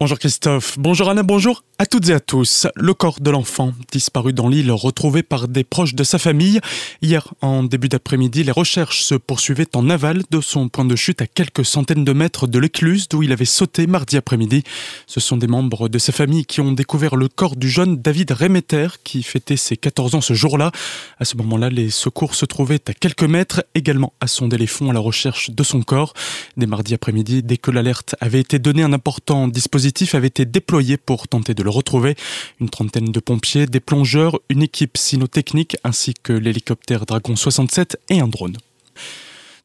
Bonjour Christophe, bonjour Anna, bonjour à toutes et à tous. Le corps de l'enfant disparu dans l'île retrouvé par des proches de sa famille. Hier, en début d'après-midi, les recherches se poursuivaient en aval de son point de chute à quelques centaines de mètres de l'écluse d'où il avait sauté mardi après-midi. Ce sont des membres de sa famille qui ont découvert le corps du jeune David Remeter qui fêtait ses 14 ans ce jour-là. À ce moment-là, les secours se trouvaient à quelques mètres, également à son les fonds à la recherche de son corps. Dès mardi après-midi, dès que l'alerte avait été donnée, un important dispositif avait été déployé pour tenter de le retrouver. Une trentaine de pompiers, des plongeurs, une équipe cynotechnique ainsi que l'hélicoptère Dragon 67 et un drone.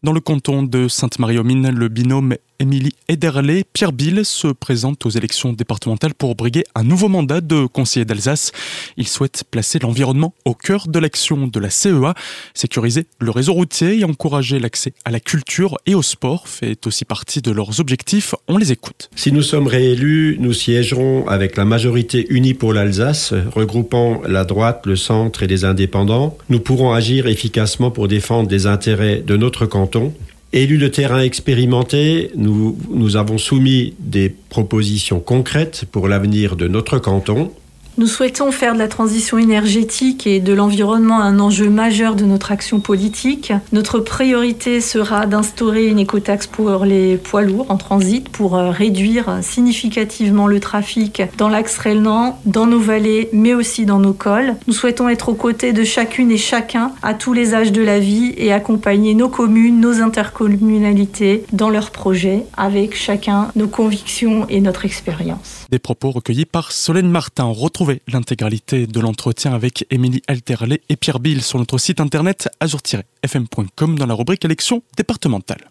Dans le canton de Sainte-Marie-aux-Mines, le binôme Émilie Ederley, Pierre Bill se présente aux élections départementales pour briguer un nouveau mandat de conseiller d'Alsace. Il souhaite placer l'environnement au cœur de l'action de la CEA, sécuriser le réseau routier et encourager l'accès à la culture et au sport fait aussi partie de leurs objectifs. On les écoute. Si nous sommes réélus, nous siégerons avec la majorité unie pour l'Alsace, regroupant la droite, le centre et les indépendants. Nous pourrons agir efficacement pour défendre les intérêts de notre canton Élus de terrain expérimentés, nous, nous avons soumis des propositions concrètes pour l'avenir de notre canton. Nous souhaitons faire de la transition énergétique et de l'environnement un enjeu majeur de notre action politique. Notre priorité sera d'instaurer une écotaxe pour les poids lourds en transit pour euh, réduire significativement le trafic dans l'axe Rénan, dans nos vallées, mais aussi dans nos cols. Nous souhaitons être aux côtés de chacune et chacun à tous les âges de la vie et accompagner nos communes, nos intercommunalités dans leurs projets avec chacun nos convictions et notre expérience. Des propos recueillis par Solène Martin. Retrouvez l'intégralité de l'entretien avec Émilie Alterlet et Pierre Bill sur notre site internet azur-fm.com dans la rubrique élections départementales.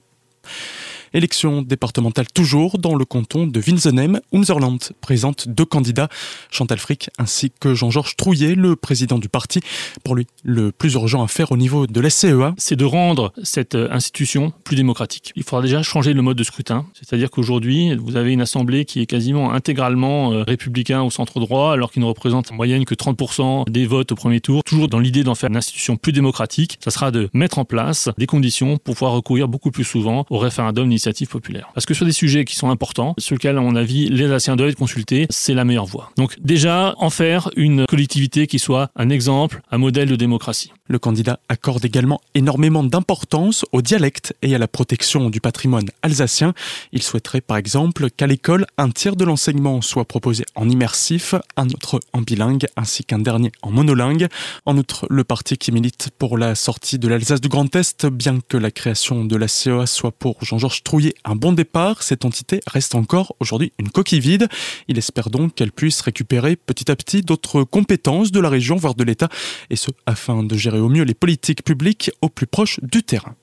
Élection départementale toujours dans le canton de Winsenheim. Unserland présente deux candidats, Chantal Frick ainsi que Jean-Georges Trouillet, le président du parti. Pour lui, le plus urgent à faire au niveau de la CEA, c'est de rendre cette euh, institution plus démocratique. Il faudra déjà changer le mode de scrutin, c'est-à-dire qu'aujourd'hui, vous avez une assemblée qui est quasiment intégralement euh, républicain au centre droit, alors qu'il ne représente en moyenne que 30% des votes au premier tour. Toujours dans l'idée d'en faire une institution plus démocratique, ça sera de mettre en place des conditions pour pouvoir recourir beaucoup plus souvent au référendum populaire. Parce que sur des sujets qui sont importants, sur lesquels, à mon avis, les Alsaciens doivent être consultés, c'est la meilleure voie. Donc déjà, en faire une collectivité qui soit un exemple, un modèle de démocratie. Le candidat accorde également énormément d'importance au dialecte et à la protection du patrimoine alsacien. Il souhaiterait par exemple qu'à l'école, un tiers de l'enseignement soit proposé en immersif, un autre en bilingue ainsi qu'un dernier en monolingue. En outre, le parti qui milite pour la sortie de l'Alsace du Grand Est, bien que la création de la CEA soit pour Jean-Georges Trouillet un bon départ, cette entité reste encore aujourd'hui une coquille vide. Il espère donc qu'elle puisse récupérer petit à petit d'autres compétences de la région, voire de l'État, et ce afin de gérer au mieux les politiques publiques au plus proche du terrain.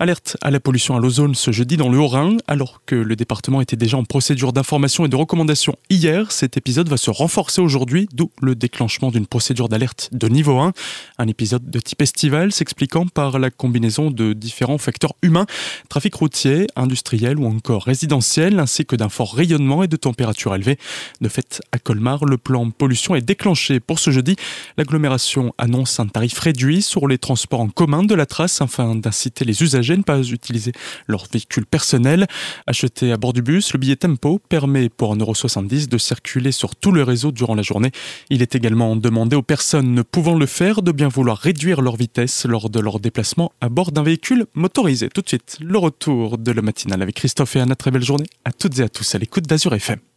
Alerte à la pollution à l'ozone ce jeudi dans le Haut-Rhin, alors que le département était déjà en procédure d'information et de recommandation hier. Cet épisode va se renforcer aujourd'hui, d'où le déclenchement d'une procédure d'alerte de niveau 1. Un épisode de type estival s'expliquant par la combinaison de différents facteurs humains, trafic routier, industriel ou encore résidentiel, ainsi que d'un fort rayonnement et de température élevée. De fait, à Colmar, le plan pollution est déclenché pour ce jeudi. L'agglomération annonce un tarif réduit sur les transports en commun de la trace afin d'inciter les usagers ne pas utiliser leur véhicule personnel. Acheté à bord du bus, le billet Tempo permet pour 1,70€ de circuler sur tout le réseau durant la journée. Il est également demandé aux personnes ne pouvant le faire de bien vouloir réduire leur vitesse lors de leur déplacement à bord d'un véhicule motorisé. Tout de suite, le retour de la matinale avec Christophe et Anna. Très belle journée à toutes et à tous à l'écoute d'Azur FM.